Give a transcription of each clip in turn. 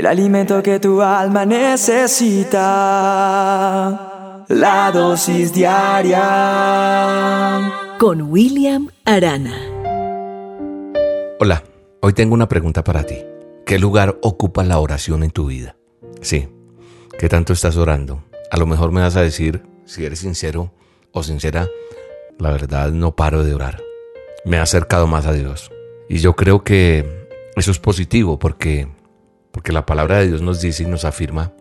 el alimento que tu alma necesita. La dosis diaria con William Arana. Hola, hoy tengo una pregunta para ti. ¿Qué lugar ocupa la oración en tu vida? Sí, ¿qué tanto estás orando? A lo mejor me vas a decir, si eres sincero o sincera, la verdad no paro de orar. Me he acercado más a Dios. Y yo creo que eso es positivo porque, porque la palabra de Dios nos dice y nos afirma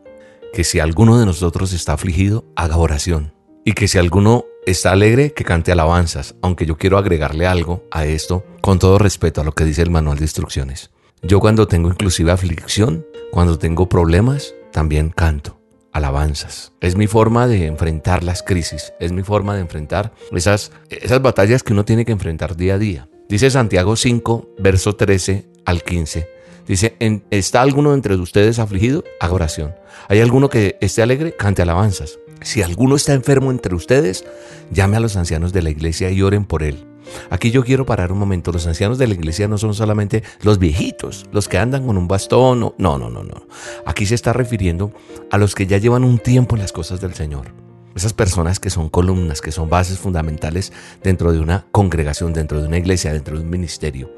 que si alguno de nosotros está afligido, haga oración. Y que si alguno está alegre, que cante alabanzas. Aunque yo quiero agregarle algo a esto, con todo respeto a lo que dice el manual de instrucciones. Yo cuando tengo inclusive aflicción, cuando tengo problemas, también canto alabanzas. Es mi forma de enfrentar las crisis, es mi forma de enfrentar esas, esas batallas que uno tiene que enfrentar día a día. Dice Santiago 5, verso 13 al 15. Dice, ¿está alguno entre ustedes afligido? Haga oración. ¿Hay alguno que esté alegre? Cante alabanzas. Si alguno está enfermo entre ustedes, llame a los ancianos de la iglesia y oren por él. Aquí yo quiero parar un momento. Los ancianos de la iglesia no son solamente los viejitos, los que andan con un bastón. No, no, no, no. Aquí se está refiriendo a los que ya llevan un tiempo en las cosas del Señor. Esas personas que son columnas, que son bases fundamentales dentro de una congregación, dentro de una iglesia, dentro de un ministerio.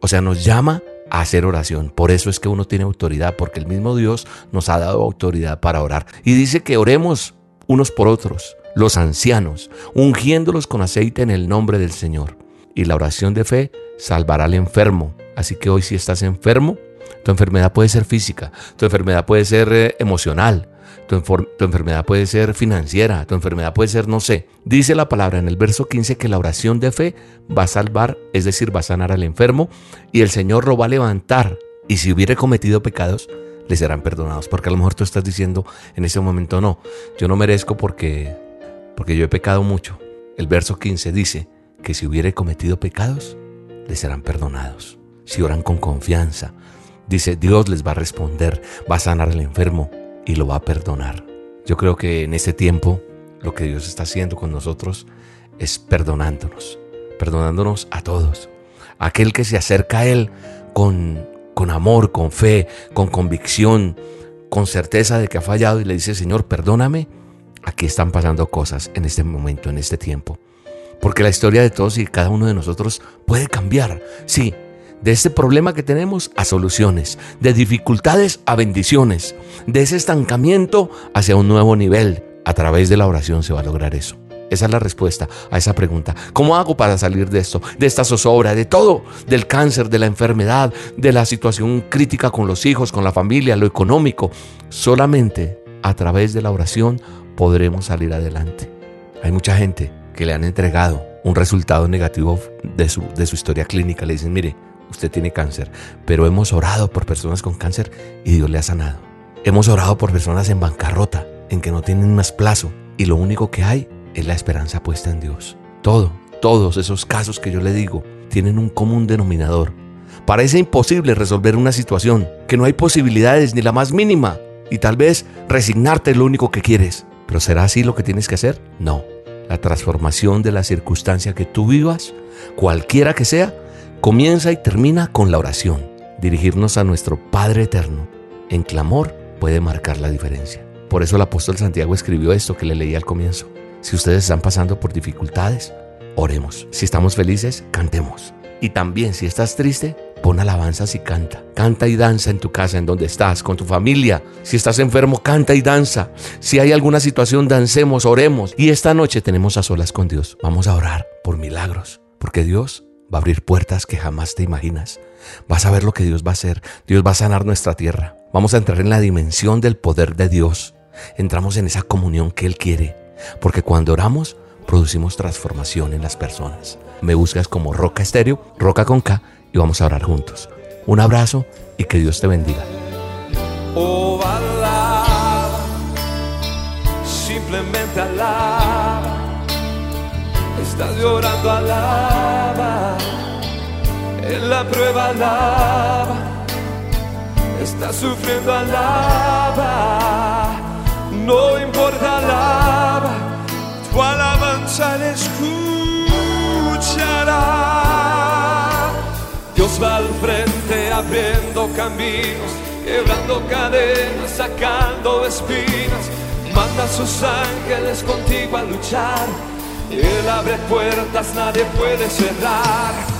O sea, nos llama hacer oración. Por eso es que uno tiene autoridad, porque el mismo Dios nos ha dado autoridad para orar. Y dice que oremos unos por otros los ancianos, ungiéndolos con aceite en el nombre del Señor. Y la oración de fe salvará al enfermo. Así que hoy si estás enfermo, tu enfermedad puede ser física, tu enfermedad puede ser eh, emocional, tu, enfermedad puede ser financiera, tu enfermedad puede ser, no sé. Dice la palabra en el verso 15 que la oración de fe va a salvar, es decir, va a sanar al enfermo y el Señor lo va a levantar. Y si hubiere cometido pecados, le serán perdonados. Porque a lo mejor tú estás diciendo en ese momento, no, yo no merezco porque porque yo he pecado mucho. El verso 15 dice que si hubiere cometido pecados, les serán perdonados. Si oran con confianza, dice Dios les va a responder, va a sanar al enfermo y lo va a perdonar. Yo creo que en este tiempo lo que Dios está haciendo con nosotros es perdonándonos, perdonándonos a todos. Aquel que se acerca a Él con, con amor, con fe, con convicción, con certeza de que ha fallado y le dice, Señor, perdóname, aquí están pasando cosas en este momento, en este tiempo. Porque la historia de todos y cada uno de nosotros puede cambiar. Sí, de este problema que tenemos a soluciones, de dificultades a bendiciones, de ese estancamiento hacia un nuevo nivel. A través de la oración se va a lograr eso. Esa es la respuesta a esa pregunta. ¿Cómo hago para salir de esto, de esta zozobra, de todo, del cáncer, de la enfermedad, de la situación crítica con los hijos, con la familia, lo económico? Solamente a través de la oración podremos salir adelante. Hay mucha gente que le han entregado un resultado negativo de su, de su historia clínica. Le dicen, mire, usted tiene cáncer, pero hemos orado por personas con cáncer y Dios le ha sanado. Hemos orado por personas en bancarrota, en que no tienen más plazo y lo único que hay es la esperanza puesta en Dios. Todo, todos esos casos que yo le digo tienen un común denominador. Parece imposible resolver una situación, que no hay posibilidades ni la más mínima y tal vez resignarte es lo único que quieres. ¿Pero será así lo que tienes que hacer? No. La transformación de la circunstancia que tú vivas, cualquiera que sea, comienza y termina con la oración. Dirigirnos a nuestro Padre Eterno en clamor puede marcar la diferencia. Por eso el apóstol Santiago escribió esto que le leí al comienzo. Si ustedes están pasando por dificultades, oremos. Si estamos felices, cantemos. Y también si estás triste, Pon alabanzas y canta. Canta y danza en tu casa, en donde estás, con tu familia. Si estás enfermo, canta y danza. Si hay alguna situación, dancemos, oremos. Y esta noche tenemos a solas con Dios. Vamos a orar por milagros, porque Dios va a abrir puertas que jamás te imaginas. Vas a ver lo que Dios va a hacer. Dios va a sanar nuestra tierra. Vamos a entrar en la dimensión del poder de Dios. Entramos en esa comunión que Él quiere. Porque cuando oramos, producimos transformación en las personas. Me buscas como Roca Estéreo, Roca con K y vamos a orar juntos. Un abrazo y que Dios te bendiga. Alaba, simplemente alaba. Estás llorando, alaba. Prueba, alaba. Estás sufriendo, alaba. No importa, alaba. Tu alabanza le escuchará. Dios va al frente abriendo caminos quebrando cadenas, sacando espinas, manda a sus ángeles contigo a luchar. Él abre puertas, nadie puede cerrar.